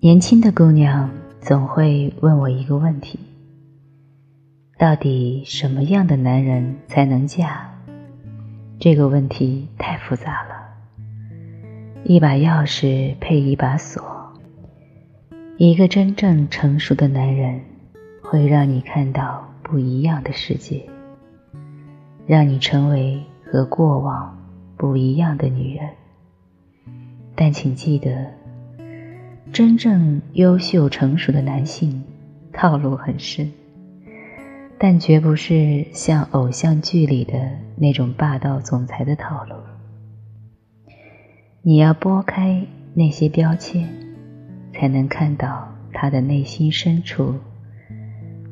年轻的姑娘总会问我一个问题：到底什么样的男人才能嫁？这个问题太复杂了。一把钥匙配一把锁，一个真正成熟的男人会让你看到不一样的世界，让你成为和过往不一样的女人。但请记得。真正优秀成熟的男性，套路很深，但绝不是像偶像剧里的那种霸道总裁的套路。你要拨开那些标签，才能看到他的内心深处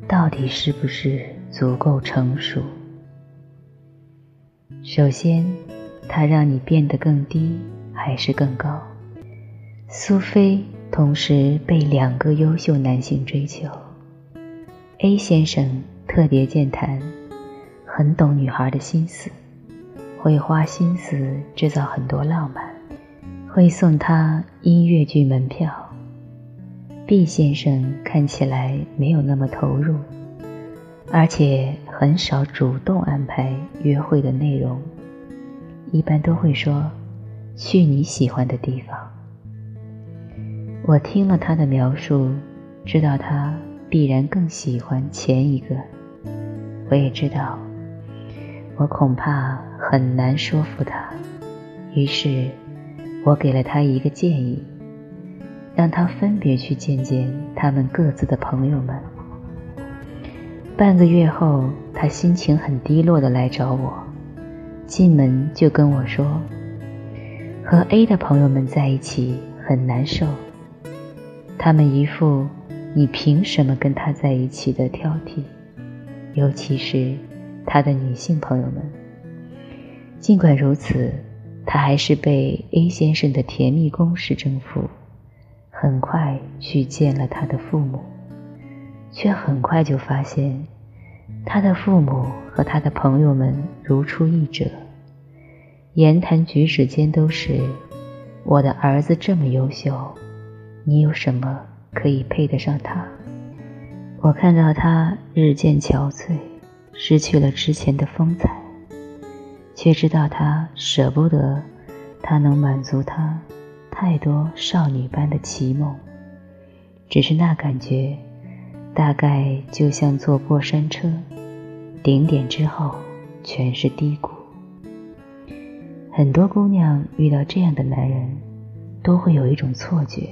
到底是不是足够成熟。首先，他让你变得更低还是更高？苏菲。同时被两个优秀男性追求。A 先生特别健谈，很懂女孩的心思，会花心思制造很多浪漫，会送她音乐剧门票。B 先生看起来没有那么投入，而且很少主动安排约会的内容，一般都会说去你喜欢的地方。我听了他的描述，知道他必然更喜欢前一个。我也知道，我恐怕很难说服他。于是，我给了他一个建议，让他分别去见见他们各自的朋友们。半个月后，他心情很低落的来找我，进门就跟我说：“和 A 的朋友们在一起很难受。”他们一副“你凭什么跟他在一起”的挑剔，尤其是他的女性朋友们。尽管如此，他还是被 A 先生的甜蜜攻势征服，很快去见了他的父母，却很快就发现，他的父母和他的朋友们如出一辙，言谈举止间都是“我的儿子这么优秀”。你有什么可以配得上他？我看到他日渐憔悴，失去了之前的风采，却知道他舍不得他能满足他太多少女般的奇梦。只是那感觉，大概就像坐过山车，顶点之后全是低谷。很多姑娘遇到这样的男人，都会有一种错觉。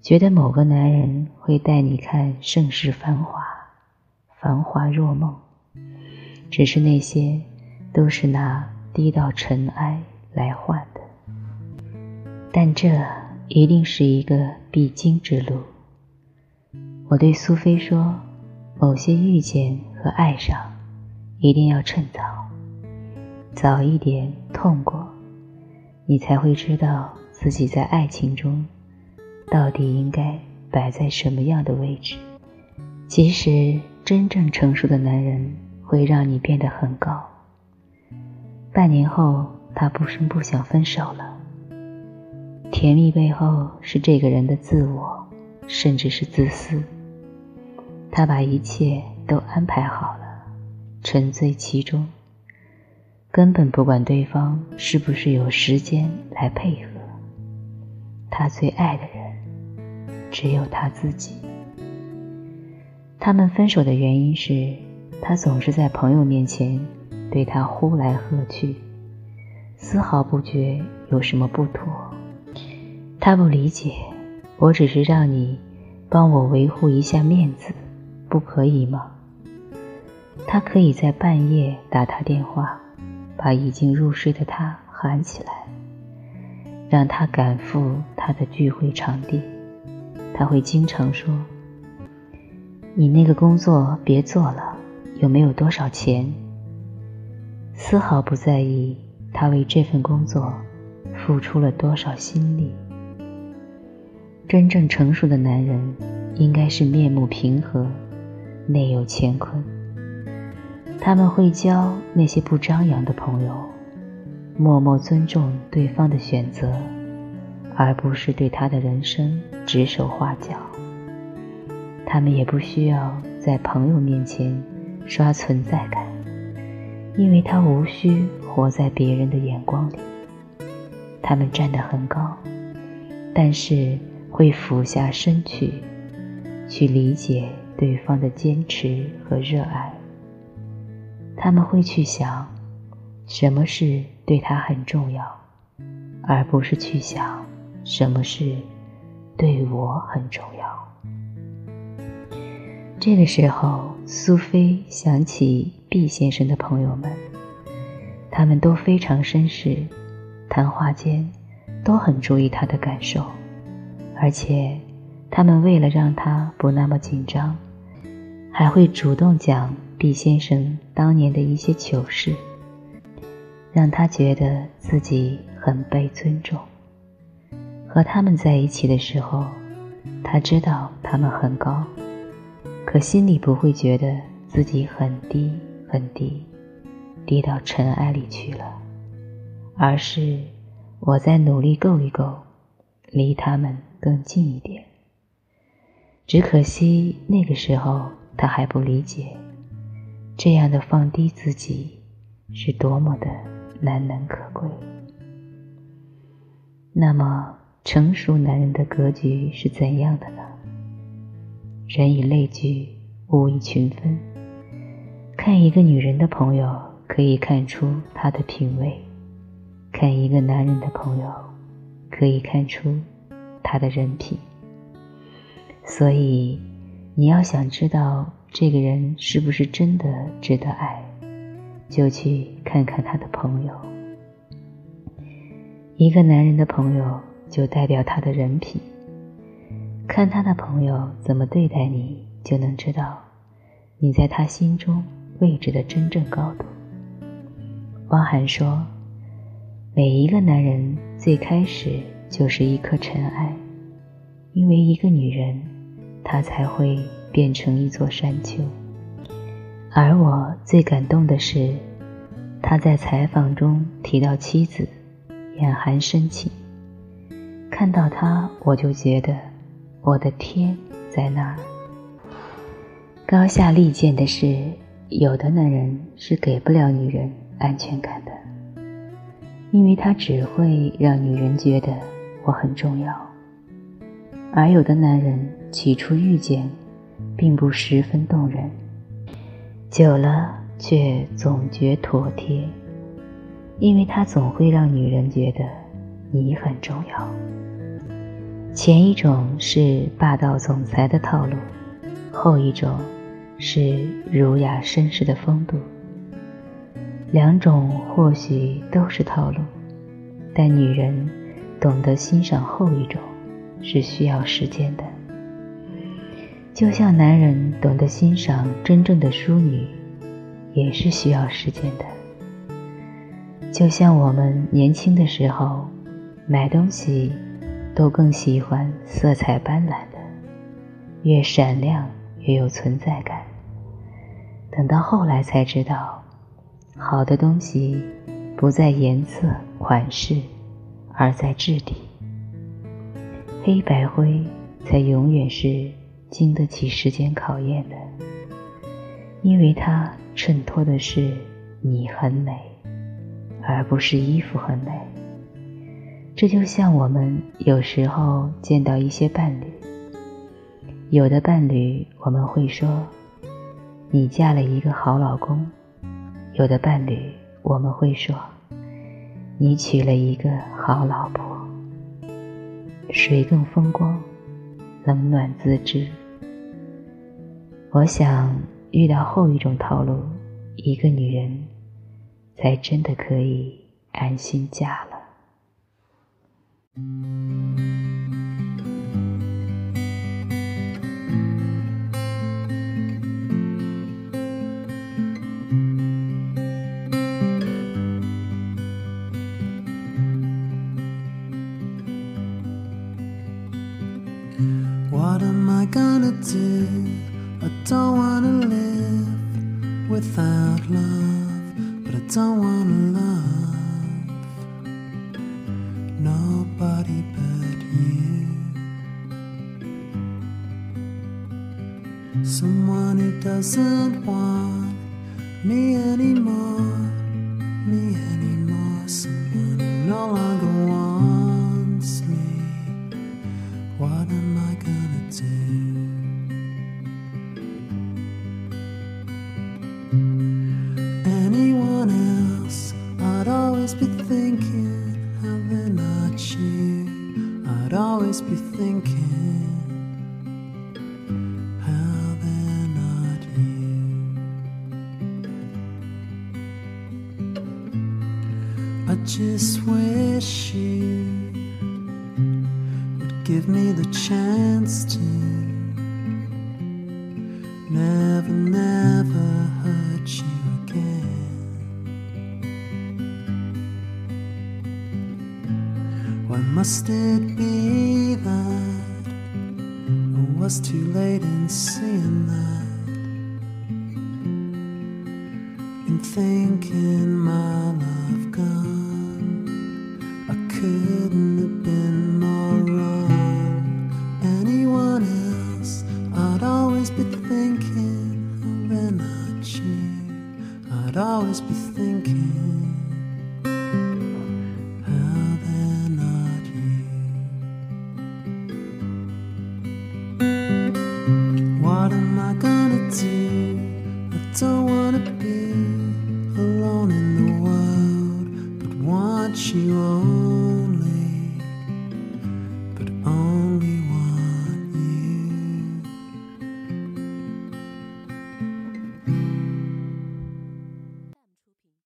觉得某个男人会带你看盛世繁华，繁华若梦，只是那些都是拿低到尘埃来换的。但这一定是一个必经之路。我对苏菲说：“某些遇见和爱上，一定要趁早，早一点痛过，你才会知道自己在爱情中。”到底应该摆在什么样的位置？其实，真正成熟的男人会让你变得很高。半年后，他不声不响分手了。甜蜜背后是这个人的自我，甚至是自私。他把一切都安排好了，沉醉其中，根本不管对方是不是有时间来配合。他最爱的人。只有他自己。他们分手的原因是，他总是在朋友面前对他呼来喝去，丝毫不觉有什么不妥。他不理解，我只是让你帮我维护一下面子，不可以吗？他可以在半夜打他电话，把已经入睡的他喊起来，让他赶赴他的聚会场地。他会经常说：“你那个工作别做了，有没有多少钱？”丝毫不在意他为这份工作付出了多少心力。真正成熟的男人应该是面目平和，内有乾坤。他们会交那些不张扬的朋友，默默尊重对方的选择，而不是对他的人生指手画脚。他们也不需要在朋友面前刷存在感，因为他无需活在别人的眼光里。他们站得很高，但是会俯下身去，去理解对方的坚持和热爱。他们会去想，什么事对他很重要，而不是去想，什么事对我很重要。这个时候，苏菲想起毕先生的朋友们，他们都非常绅士，谈话间都很注意他的感受，而且他们为了让他不那么紧张，还会主动讲毕先生当年的一些糗事，让他觉得自己很被尊重。和他们在一起的时候，他知道他们很高。可心里不会觉得自己很低很低，低到尘埃里去了，而是我在努力够一够，离他们更近一点。只可惜那个时候他还不理解，这样的放低自己是多么的难能可贵。那么成熟男人的格局是怎样的呢？人以类聚，物以群分。看一个女人的朋友，可以看出她的品味；看一个男人的朋友，可以看出他的人品。所以，你要想知道这个人是不是真的值得爱，就去看看他的朋友。一个男人的朋友，就代表他的人品。看他的朋友怎么对待你，就能知道你在他心中位置的真正高度。汪涵说：“每一个男人最开始就是一颗尘埃，因为一个女人，他才会变成一座山丘。”而我最感动的是，他在采访中提到妻子，眼含深情。看到他，我就觉得。我的天，在那儿。高下立见的是，有的男人是给不了女人安全感的，因为他只会让女人觉得我很重要；而有的男人起初遇见，并不十分动人，久了却总觉妥帖，因为他总会让女人觉得你很重要。前一种是霸道总裁的套路，后一种是儒雅绅士的风度。两种或许都是套路，但女人懂得欣赏后一种是需要时间的，就像男人懂得欣赏真正的淑女，也是需要时间的。就像我们年轻的时候买东西。都更喜欢色彩斑斓的，越闪亮越有存在感。等到后来才知道，好的东西不在颜色、款式，而在质地。黑白灰才永远是经得起时间考验的，因为它衬托的是你很美，而不是衣服很美。这就像我们有时候见到一些伴侣，有的伴侣我们会说：“你嫁了一个好老公。”有的伴侣我们会说：“你娶了一个好老婆。”谁更风光？冷暖自知。我想遇到后一种套路，一个女人才真的可以安心嫁了。What am I gonna do? I don't wanna live without love, but I don't wanna love nobody but you. Someone who doesn't want me anymore, me anymore. I'd be thinking how they're not you. I just wish you would give me the chance to never, never hurt you again. Why must it be was too late in seeing that? What am I gonna do? I don't want